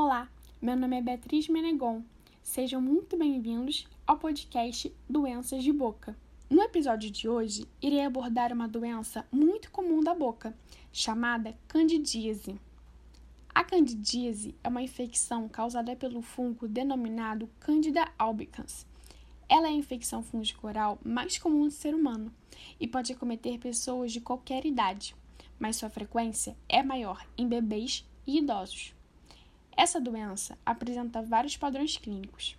Olá, meu nome é Beatriz Menegon. Sejam muito bem-vindos ao podcast Doenças de Boca. No episódio de hoje, irei abordar uma doença muito comum da boca, chamada candidíase. A candidíase é uma infecção causada pelo fungo denominado Candida albicans. Ela é a infecção fúngica oral mais comum do ser humano e pode acometer pessoas de qualquer idade, mas sua frequência é maior em bebês e idosos. Essa doença apresenta vários padrões clínicos.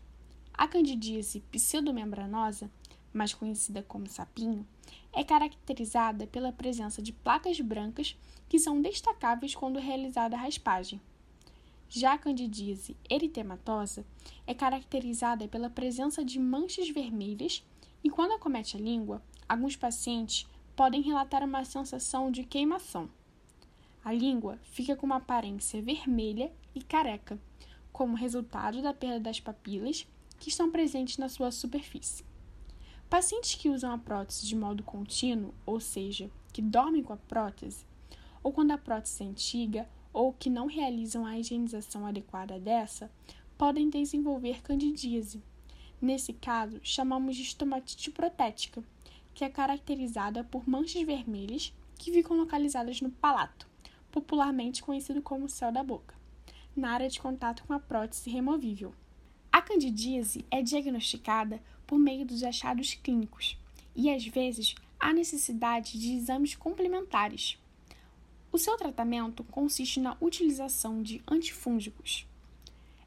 A candidíase pseudomembranosa, mais conhecida como sapinho, é caracterizada pela presença de placas brancas que são destacáveis quando realizada a raspagem. Já a candidíase eritematosa é caracterizada pela presença de manchas vermelhas e, quando acomete a língua, alguns pacientes podem relatar uma sensação de queimação. A língua fica com uma aparência vermelha e careca, como resultado da perda das papilas que estão presentes na sua superfície. Pacientes que usam a prótese de modo contínuo, ou seja, que dormem com a prótese, ou quando a prótese é antiga, ou que não realizam a higienização adequada dessa, podem desenvolver candidíase. Nesse caso, chamamos de estomatite protética, que é caracterizada por manchas vermelhas que ficam localizadas no palato, popularmente conhecido como céu da boca, na área de contato com a prótese removível. A candidíase é diagnosticada por meio dos achados clínicos e, às vezes, há necessidade de exames complementares. O seu tratamento consiste na utilização de antifúngicos.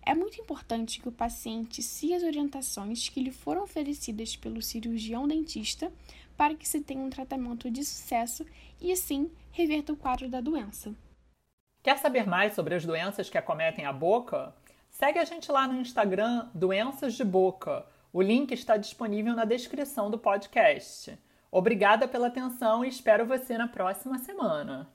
É muito importante que o paciente siga as orientações que lhe foram oferecidas pelo cirurgião dentista para que se tenha um tratamento de sucesso e, assim, reverta o quadro da doença. Quer saber mais sobre as doenças que acometem a boca? Segue a gente lá no Instagram Doenças de Boca. O link está disponível na descrição do podcast. Obrigada pela atenção e espero você na próxima semana.